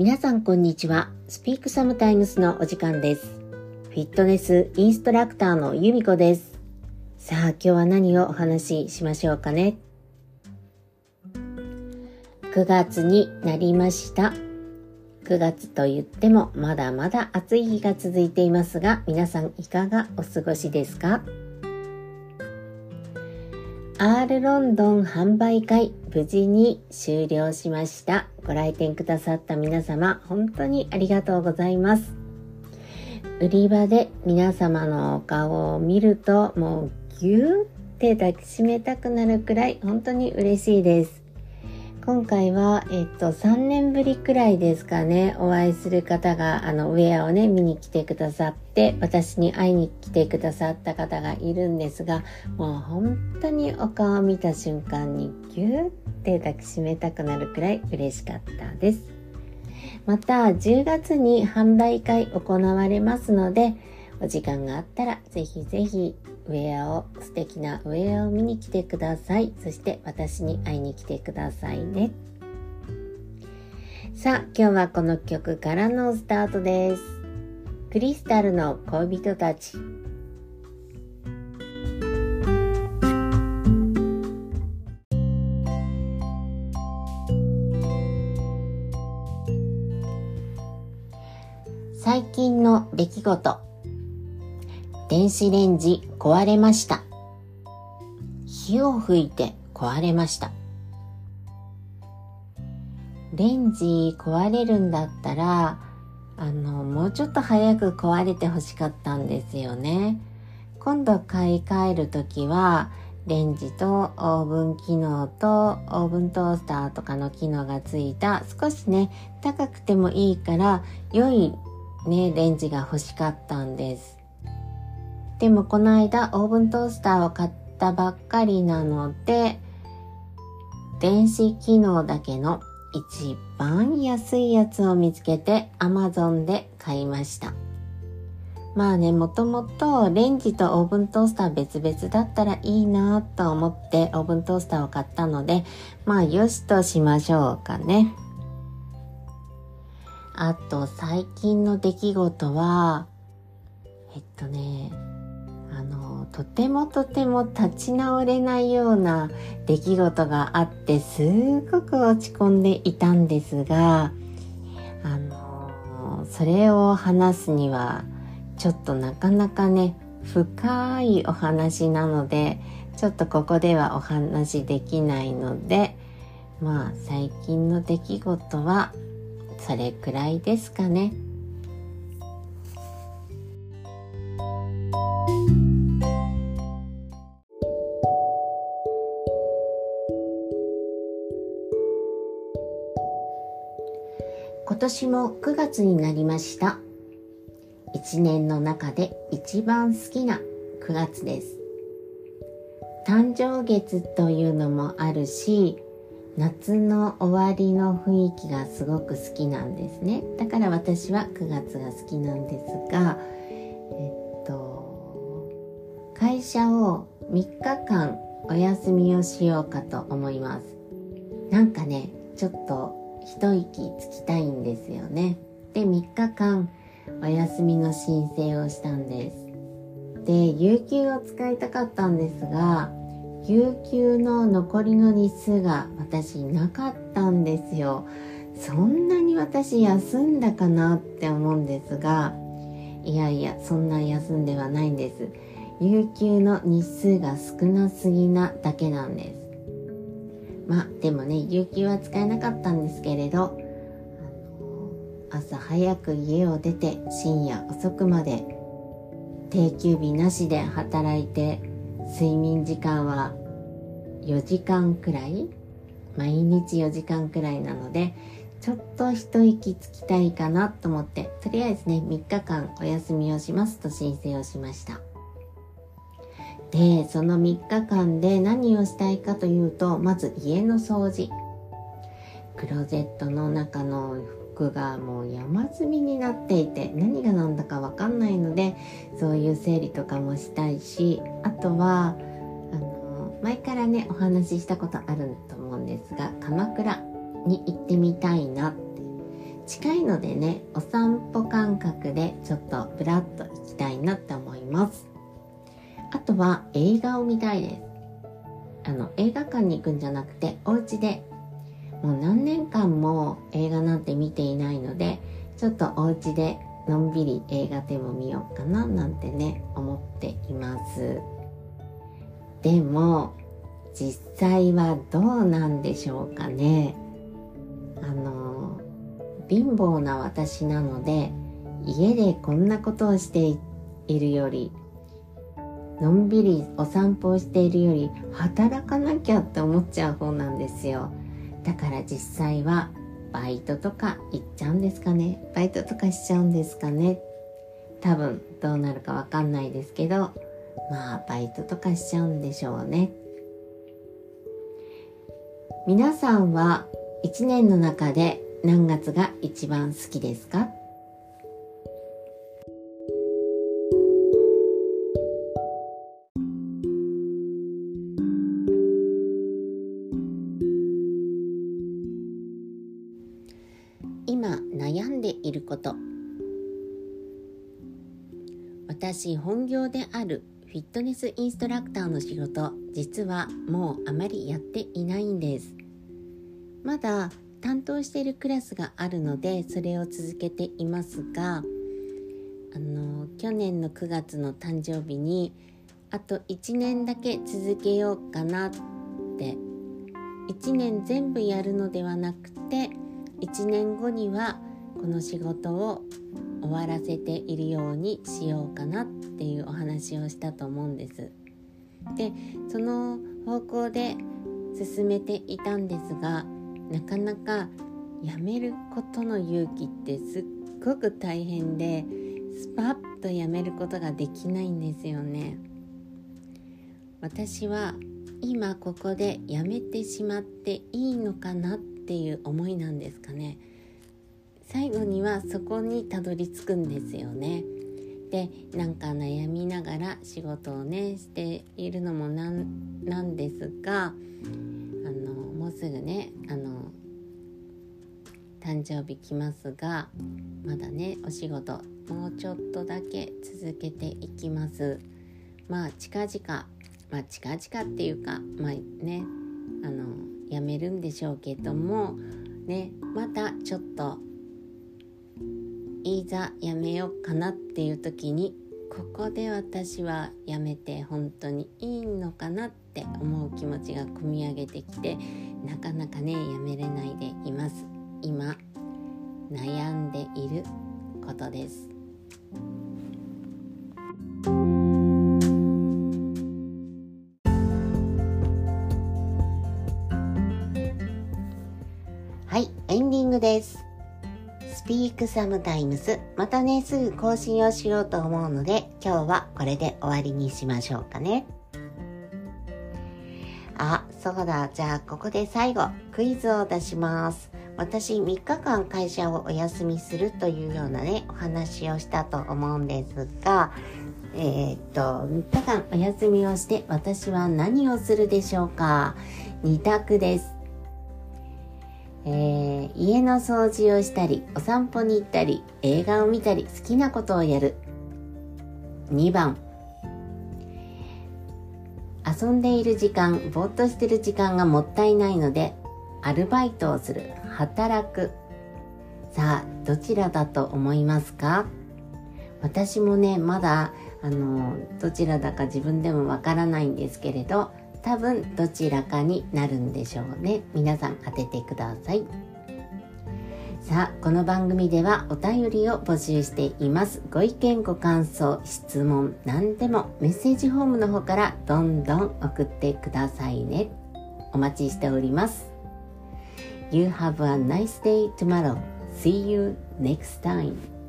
皆さんこんにちは。スピークサムタイムスのお時間です。フィットネスインストラクターのゆみこです。さあ、今日は何をお話ししましょうかね？9月になりました。9月と言ってもまだまだ暑い日が続いていますが、皆さんいかがお過ごしですか？R ロンドン販売会無事に終了しました。ご来店くださった皆様、本当にありがとうございます。売り場で皆様のお顔を見ると、もうぎゅーって抱きしめたくなるくらい本当に嬉しいです。今回は、えっと、3年ぶりくらいですかね、お会いする方が、あの、ウェアをね、見に来てくださって、私に会いに来てくださった方がいるんですが、もう本当にお顔を見た瞬間にギューって抱きしめたくなるくらい嬉しかったです。また、10月に販売会行われますので、お時間があったら、ぜひぜひウェアを、素敵なウェアを見に来てください。そして私に会いに来てくださいね。さあ、今日はこの曲からのスタートです。クリスタルの恋人たち。最近の出来事電子レンジ壊れました。火を吹いて壊れました。レンジ壊れるんだったら、あの、もうちょっと早く壊れて欲しかったんですよね。今度買い替えるときは、レンジとオーブン機能とオーブントースターとかの機能がついた少しね、高くてもいいから良いね、レンジが欲しかったんです。でもこの間オーブントースターを買ったばっかりなので、電子機能だけの一番安いやつを見つけて Amazon で買いました。まあね、もともとレンジとオーブントースター別々だったらいいなと思ってオーブントースターを買ったので、まあよしとしましょうかね。あと最近の出来事は、えっとね、とてもとても立ち直れないような出来事があってすごく落ち込んでいたんですがあのそれを話すにはちょっとなかなかね深いお話なのでちょっとここではお話できないのでまあ最近の出来事はそれくらいですかね。今年も9月になりました。1年の中で一番好きな9月です。誕生月というのもあるし、夏の終わりの雰囲気がすごく好きなんですね。だから私は9月が好きなんですが、えっと、会社を3日間お休みをしようかと思います。なんかね、ちょっと一息つきたいんですよね。で、3日間お休みの申請をしたんです。で、有給を使いたかったんですが、有給の残りの日数が私なかったんですよ。そんなに私休んだかなって思うんですが、いやいや、そんな休んではないんです。有給の日数が少なすぎなだけなんです。まあでもね有給は使えなかったんですけれど朝早く家を出て深夜遅くまで定休日なしで働いて睡眠時間は4時間くらい毎日4時間くらいなのでちょっと一息つきたいかなと思ってとりあえずね3日間お休みをしますと申請をしました。で、その3日間で何をしたいかというと、まず家の掃除。クローゼットの中の服がもう山積みになっていて、何が何だかわかんないので、そういう整理とかもしたいし、あとは、あの、前からね、お話ししたことあると思うんですが、鎌倉に行ってみたいなって。近いのでねお散歩感覚でちょっとブラッと行きたいなって思いますあとは映画を見たいです。あの映画館に行くんじゃなくてお家でもう何年間も映画なんて見ていないのでちょっとお家でのんびり映画でも見ようかななんてね思っています。でも実際はどうなんでしょうかね。あの貧乏な私なので家でこんなことをしているよりのんびりお散歩をしているより働かなきゃって思っちゃう方なんですよ。だから実際はバイトとか行っちゃうんですかね。バイトとかしちゃうんですかね。多分どうなるかわかんないですけどまあバイトとかしちゃうんでしょうね。皆さんは一年の中で何月が一番好きですか？悩んでいること。私本業であるフィットネスインストラクターの仕事実はもうあまりやっていないんです。まだ担当しているクラスがあるのでそれを続けていますがあの去年の9月の誕生日にあと1年だけ続けようかなって1年全部やるのではなくて1年後にはこの仕事を終わらせているようにしようかなっていうお話をしたと思うんです。でその方向で進めていたんですがなかなかやめることの勇気ってすっごく大変でスパッとやめることができないんですよね。私は今ここでやめてしまっていいのかなっていう思いなんですかね。最後にはそこにたどり着くんですよね。でなんか悩みながら仕事をねしているのもなんなんですがあのもうすぐねあの誕生日来ますがまだねお仕事もうちょっとだけ続けていきますまあ近々まあ近々っていうかまあねあのやめるんでしょうけどもねまたちょっといざやめようかなっていう時にここで私はやめて本当にいいのかなって思う気持ちが込み上げてきてなかなかねやめれないでいます。今悩んでいることです。はいエンディングです。スピークサムタイムス。またね、すぐ更新をしようと思うので、今日はこれで終わりにしましょうかね。あ、そうだ。じゃあ、ここで最後、クイズを出します。私、3日間会社をお休みするというようなね、お話をしたと思うんですが、えー、っと、3日間お休みをして、私は何をするでしょうか ?2 択です。えー、家の掃除をしたり、お散歩に行ったり、映画を見たり、好きなことをやる。2番、遊んでいる時間、ぼーっとしてる時間がもったいないので、アルバイトをする、働く。さあ、どちらだと思いますか？私もね、まだ、あの、どちらだか自分でもわからないんですけれど、多分どちらかになるんでしょうね。皆さん当ててください。さあこの番組ではお便りを募集しています。ご意見ご感想質問何でもメッセージフォームの方からどんどん送ってくださいね。お待ちしております。You have a nice day tomorrow. See you next time.